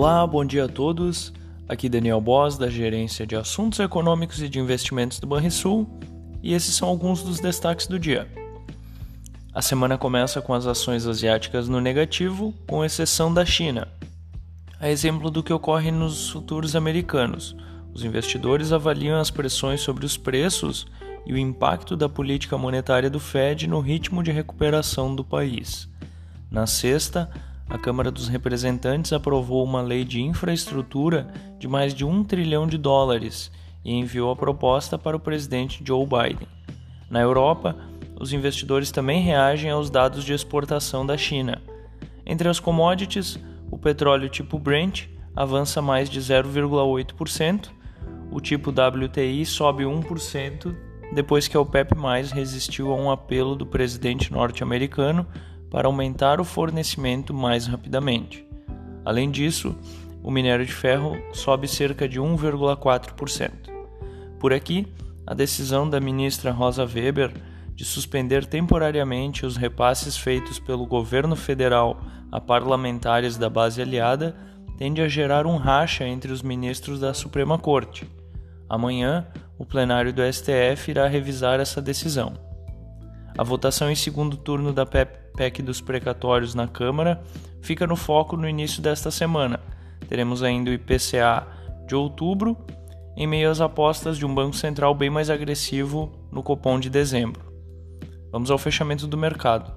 Olá, bom dia a todos. Aqui Daniel Boss, da Gerência de Assuntos Econômicos e de Investimentos do Banrisul, e esses são alguns dos destaques do dia. A semana começa com as ações asiáticas no negativo, com exceção da China. A exemplo do que ocorre nos futuros americanos, os investidores avaliam as pressões sobre os preços e o impacto da política monetária do Fed no ritmo de recuperação do país. Na sexta, a Câmara dos Representantes aprovou uma lei de infraestrutura de mais de um trilhão de dólares e enviou a proposta para o presidente Joe Biden. Na Europa, os investidores também reagem aos dados de exportação da China. Entre as commodities, o petróleo tipo Brent avança mais de 0,8%, o tipo WTI sobe 1% depois que a OPEP+ resistiu a um apelo do presidente norte-americano para aumentar o fornecimento mais rapidamente. Além disso, o minério de ferro sobe cerca de 1,4%. Por aqui, a decisão da ministra Rosa Weber de suspender temporariamente os repasses feitos pelo governo federal a parlamentares da base aliada tende a gerar um racha entre os ministros da Suprema Corte. Amanhã, o plenário do STF irá revisar essa decisão. A votação em segundo turno da PEC dos precatórios na Câmara fica no foco no início desta semana. Teremos ainda o IPCA de outubro, em meio às apostas de um Banco Central bem mais agressivo no Copom de dezembro. Vamos ao fechamento do mercado.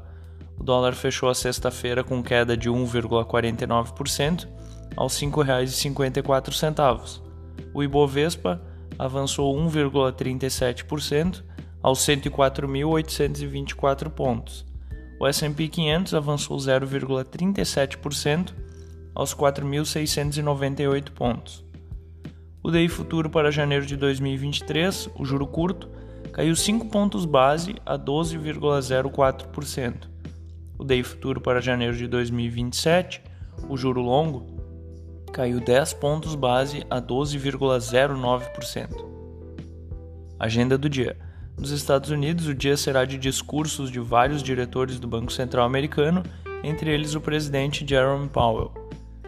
O dólar fechou a sexta-feira com queda de 1,49% aos R$ 5,54. O Ibovespa avançou 1,37% aos 104.824 pontos. O S&P 500 avançou 0,37% aos 4.698 pontos. O DI futuro para janeiro de 2023, o juro curto, caiu 5 pontos base a 12,04%. O DI futuro para janeiro de 2027, o juro longo, caiu 10 pontos base a 12,09%. Agenda do dia. Nos Estados Unidos, o dia será de discursos de vários diretores do Banco Central americano, entre eles o presidente Jerome Powell.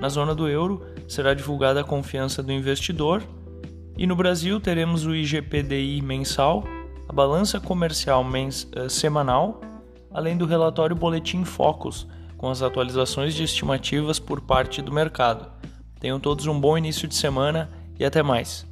Na zona do euro, será divulgada a confiança do investidor, e no Brasil teremos o IGPDI mensal, a balança comercial mens uh, semanal, além do relatório Boletim Focus, com as atualizações de estimativas por parte do mercado. Tenham todos um bom início de semana e até mais.